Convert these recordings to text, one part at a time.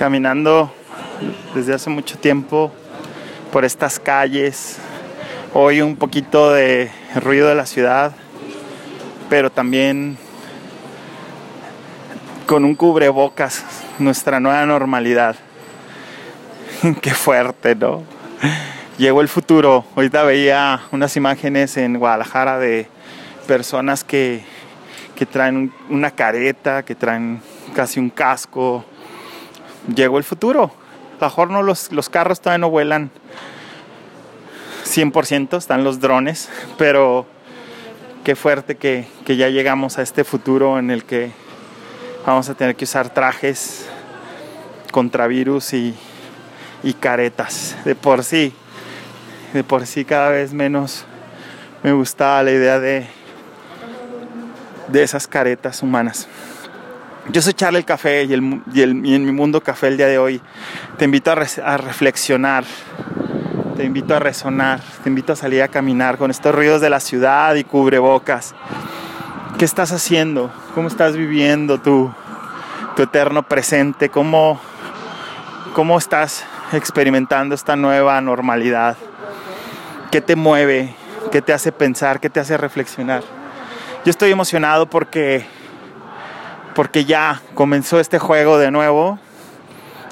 caminando desde hace mucho tiempo por estas calles. Hoy un poquito de ruido de la ciudad, pero también con un cubrebocas, nuestra nueva normalidad. Qué fuerte, ¿no? Llegó el futuro. Ahorita veía unas imágenes en Guadalajara de personas que, que traen una careta, que traen casi un casco. Llegó el futuro. A lo mejor no los, los carros todavía no vuelan 100%, están los drones, pero qué fuerte que, que ya llegamos a este futuro en el que vamos a tener que usar trajes contra virus y, y caretas. De por sí, de por sí cada vez menos me gustaba la idea de, de esas caretas humanas. Yo soy Charlie el Café y, el, y, el, en mi mundo café el día de hoy te invito a, reflexionar, te invito a resonar, te invito a salir a caminar con estos ruidos de la ciudad y cubrebocas. ¿Qué estás haciendo? ¿Cómo estás viviendo tu, tu eterno presente? ¿Cómo, ¿Cómo estás experimentando esta nueva normalidad? ¿Qué te mueve? ¿Qué te hace pensar? ¿Qué te hace reflexionar? Yo estoy emocionado porque porque ya comenzó este juego de nuevo.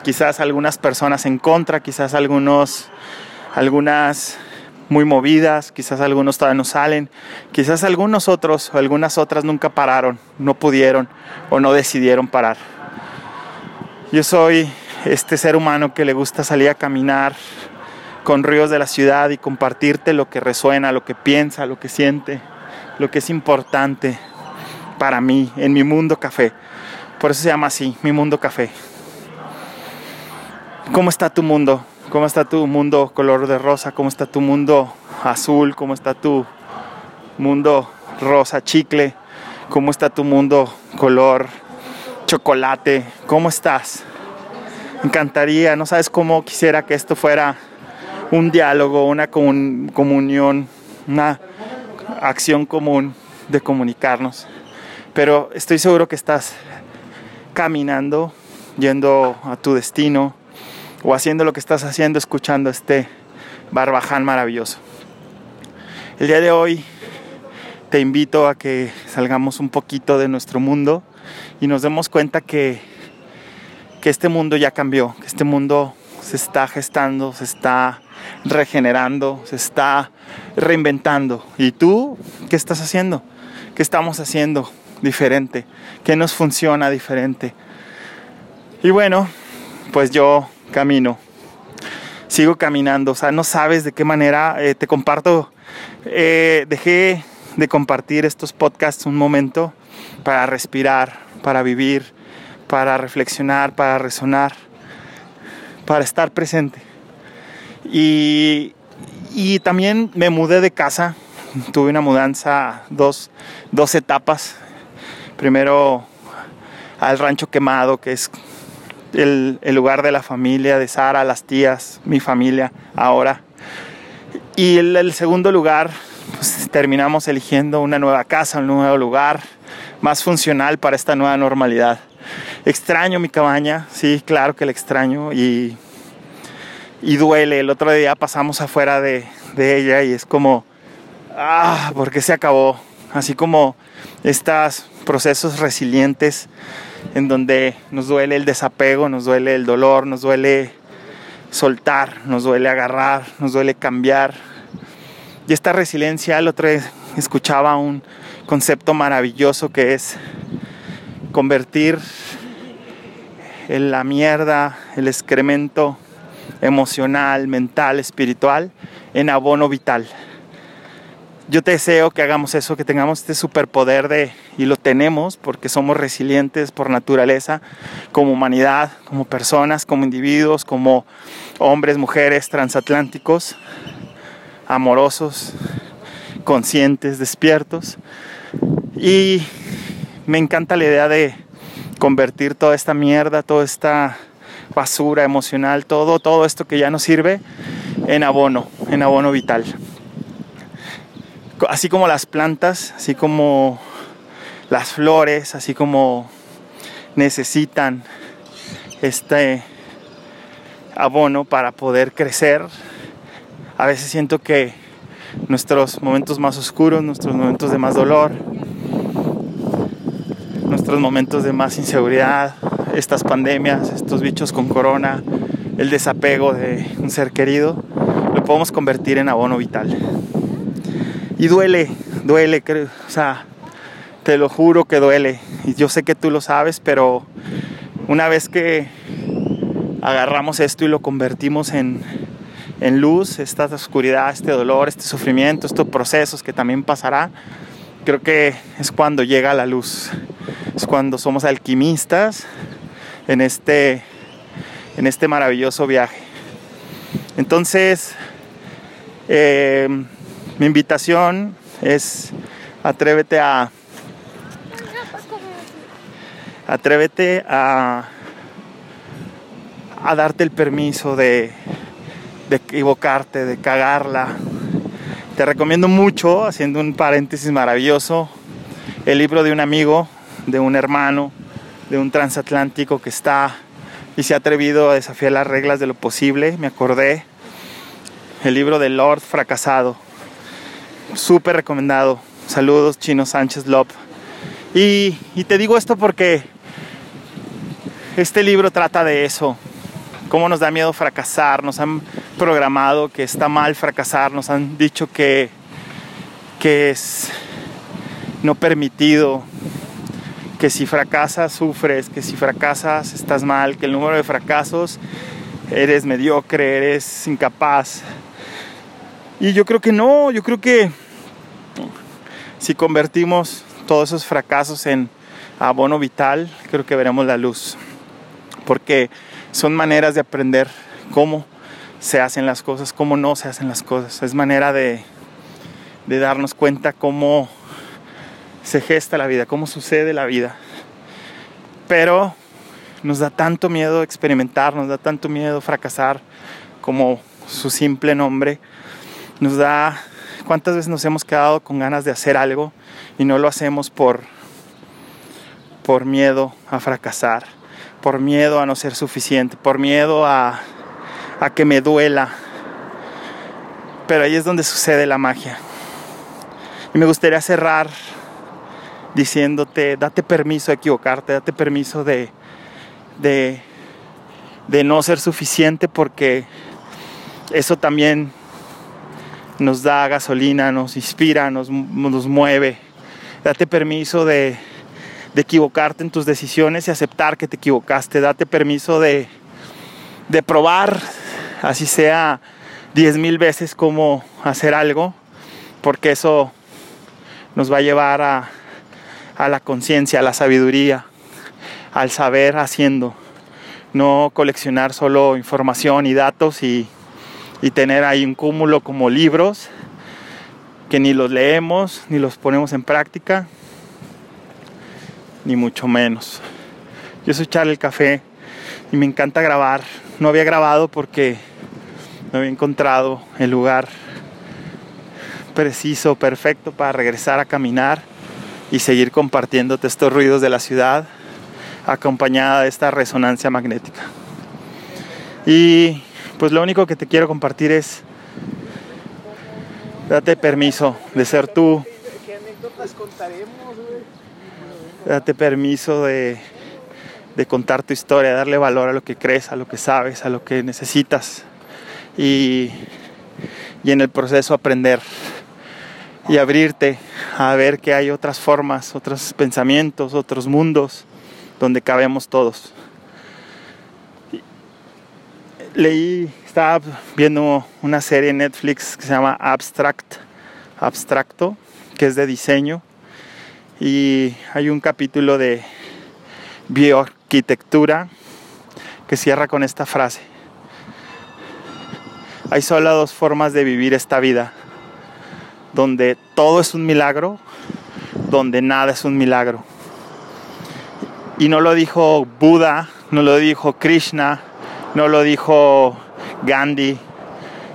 Quizás algunas personas en contra, quizás algunos, algunas muy movidas, quizás algunos todavía no salen, quizás algunos otros o algunas otras nunca pararon, no pudieron o no decidieron parar. Yo soy este ser humano que le gusta salir a caminar con ríos de la ciudad y compartirte lo que resuena, lo que piensa, lo que siente, lo que es importante, para mí, en mi mundo café. Por eso se llama así, mi mundo café. ¿Cómo está tu mundo? ¿Cómo está tu mundo color de rosa? ¿Cómo está tu mundo azul? ¿Cómo está tu mundo rosa chicle? ¿Cómo está tu mundo color chocolate? ¿Cómo estás? Encantaría, no sabes cómo quisiera que esto fuera un diálogo, una comun comunión, una acción común de comunicarnos pero estoy seguro que estás caminando, yendo a tu destino o haciendo lo que estás haciendo, escuchando este barbaján maravilloso. El día de hoy te invito a que salgamos un poquito de nuestro mundo y nos demos cuenta que, que este mundo ya cambió, que este mundo se está gestando, se está regenerando, se está reinventando. ¿Y tú qué estás haciendo? ¿Qué estamos haciendo? Diferente, que nos funciona diferente. Y bueno, pues yo camino, sigo caminando, o sea, no sabes de qué manera eh, te comparto, eh, dejé de compartir estos podcasts un momento para respirar, para vivir, para reflexionar, para resonar, para estar presente. Y, y también me mudé de casa, tuve una mudanza, dos, dos etapas primero al rancho quemado, que es el, lugar de la familia de Sara, las tías, mi familia ahora. Y el, el segundo lugar, pues, terminamos eligiendo una nueva casa, un nuevo lugar más funcional para esta nueva normalidad. Extraño mi cabaña, sí, claro que la extraño y, y duele. El otro día pasamos afuera de, de ella y es como, ah, porque se acabó. Así como estas procesos resilientes en donde nos duele el desapego, nos duele el dolor, nos duele soltar, nos duele agarrar, nos duele cambiar. Y esta resiliencia, el otro día escuchaba un concepto maravilloso que es convertir en la mierda, el excremento emocional, mental, espiritual, en abono vital yo te deseo que hagamos eso, que tengamos este superpoder de, y lo tenemos porque somos resilientes por naturaleza, como humanidad, como personas, como individuos, como hombres, mujeres transatlánticos, amorosos, conscientes, despiertos. Y me encanta la idea de convertir toda esta mierda, toda esta basura emocional, todo, todo esto que ya no sirve, en abono, en abono vital así como las plantas, así como las flores, así como necesitan este abono para poder crecer. A veces siento que nuestros momentos más oscuros, nuestros momentos de más dolor, nuestros momentos de más inseguridad, estas pandemias, estos bichos con corona, el desapego de un ser querido, lo podemos convertir en abono vital. Y duele, duele, o sea, te lo juro que duele. Y yo sé que tú lo sabes, pero una vez que agarramos esto y lo convertimos en, en luz, esta oscuridad, este dolor, este sufrimiento, estos procesos que también pasará, creo que es cuando llega la luz. Es cuando somos alquimistas en este, en este maravilloso viaje. Entonces, eh, mi invitación es atrévete a atrévete a, a darte el permiso de, de equivocarte, de cagarla. Te recomiendo mucho, haciendo un paréntesis maravilloso, el libro de un amigo, de un hermano, de un transatlántico que está y se ha atrevido a desafiar las reglas de lo posible. Me acordé, el libro de Lord Fracasado, súper recomendado. Saludos, Chino Sánchez Lop. Y, y te digo esto porque este libro trata de eso, cómo nos da miedo fracasar, nos han programado que está mal fracasar, nos han dicho que, que es no permitido, que si fracasas sufres, que si fracasas estás mal, que el número de fracasos eres mediocre, eres incapaz. Y yo creo que no, yo creo que si convertimos todos esos fracasos en abono vital, creo que veremos la luz porque son maneras de aprender cómo se hacen las cosas, cómo no se hacen las cosas. Es manera de, darnos cuenta cómo se gesta la vida, cómo sucede la vida. Pero nos da tanto miedo experimentar, nos da tanto miedo fracasar como su simple nombre. Nos da cuántas veces nos hemos quedado con ganas de hacer algo y no lo hacemos por por miedo a fracasar por miedo a no ser suficiente, por miedo a, que me duela. Pero ahí es donde sucede la magia. Y me gustaría cerrar diciéndote, date permiso de equivocarte, date permiso de, de, no ser suficiente porque eso también nos da gasolina, nos inspira, nos, nos mueve. Date permiso de, de equivocarte en tus decisiones y aceptar que te equivocaste. Date permiso de, de probar, así sea diez mil veces cómo hacer algo, porque eso nos va a llevar a, a la conciencia, a la sabiduría, al saber haciendo. No coleccionar solo información y datos y, y tener ahí un cúmulo como libros que ni los leemos ni los ponemos en práctica ni mucho menos. Yo soy Charlie el Café y me encanta grabar. No había grabado porque no había encontrado el lugar preciso, perfecto para regresar a caminar y seguir compartiéndote estos ruidos de la ciudad acompañada de esta resonancia magnética. Y pues lo único que te quiero compartir es date permiso de ser tú. Date permiso de, contar tu historia, darle valor a lo que crees, a lo que sabes, a lo que necesitas y, y en el proceso aprender y abrirte a ver que hay otras formas, otros pensamientos, otros mundos donde cabemos todos. Leí, estaba viendo una serie en Netflix que se llama Abstract, Abstracto, que es de diseño y hay un capítulo de bioarquitectura que cierra con esta frase. Hay solo dos formas de vivir esta vida, donde todo es un milagro, donde nada es un milagro. Y no lo dijo Buda, no lo dijo Krishna, no lo dijo Gandhi,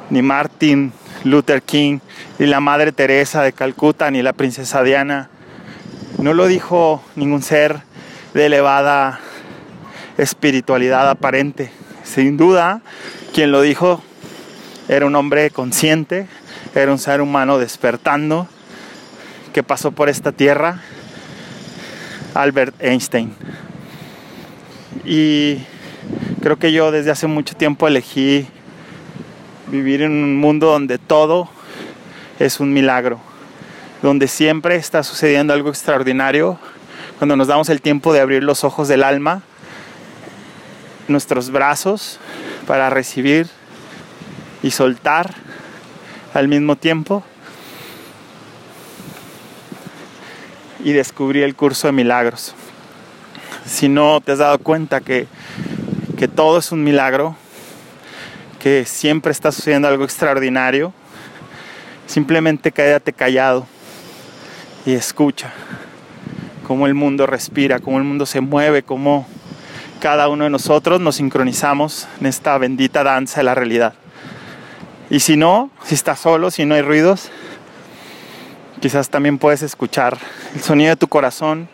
ni Martin Luther King, ni la Madre Teresa de Calcuta, ni la Princesa Diana, no lo dijo ningún ser de elevada espiritualidad aparente. sin duda quien lo dijo era un hombre consciente, era un ser humano despertando que pasó por esta tierra, Albert Einstein. Y creo que yo desde hace mucho tiempo elegí vivir en un mundo donde todo es un milagro, donde siempre está sucediendo algo extraordinario, cuando nos damos el tiempo de abrir los ojos del alma, nuestros brazos para recibir y soltar al mismo tiempo y descubrí el curso de milagros. Si no te has dado cuenta que, que todo es un milagro, que siempre está sucediendo algo extraordinario, simplemente quédate callado y escucha cómo el mundo respira, cómo el mundo se mueve, cómo cada uno de nosotros nos sincronizamos en esta bendita danza de la realidad. Y si no, si estás solo, si no hay ruidos, quizás también puedes escuchar el sonido de tu corazón,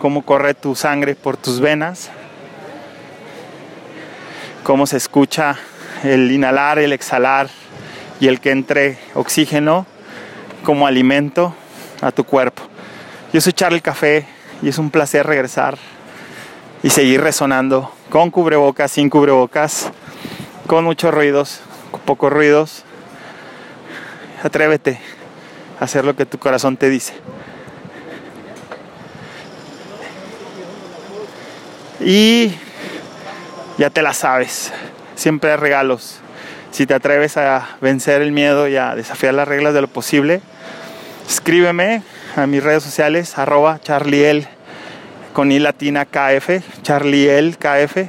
cómo corre tu sangre por tus venas, cómo se escucha el inhalar, el exhalar y el que entre oxígeno como alimento a tu cuerpo. Yo soy Charlie Café y es un placer regresar y seguir resonando con cubrebocas, sin cubrebocas, con muchos ruidos, con pocos ruidos. Atrévete a hacer lo que tu corazón te dice. Y ya te la sabes, siempre hay regalos. Si te atreves a vencer el miedo y a desafiar las reglas de lo posible, escríbeme a mis redes sociales, arroba charliel con i latina kf, charliel kf,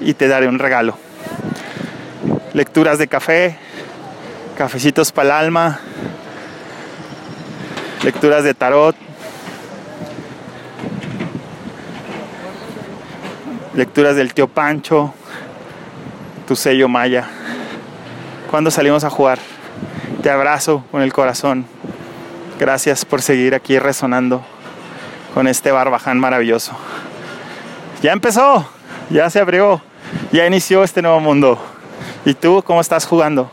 y te daré un regalo. Lecturas de café, cafecitos para el alma, lecturas de tarot, lecturas del tío Pancho, tu sello maya. Cuando salimos a jugar? Te abrazo con el corazón. Gracias por seguir aquí resonando con este barbaján maravilloso. Ya empezó, ya se abrió, ya inició este nuevo mundo. ¿Y tú cómo estás jugando?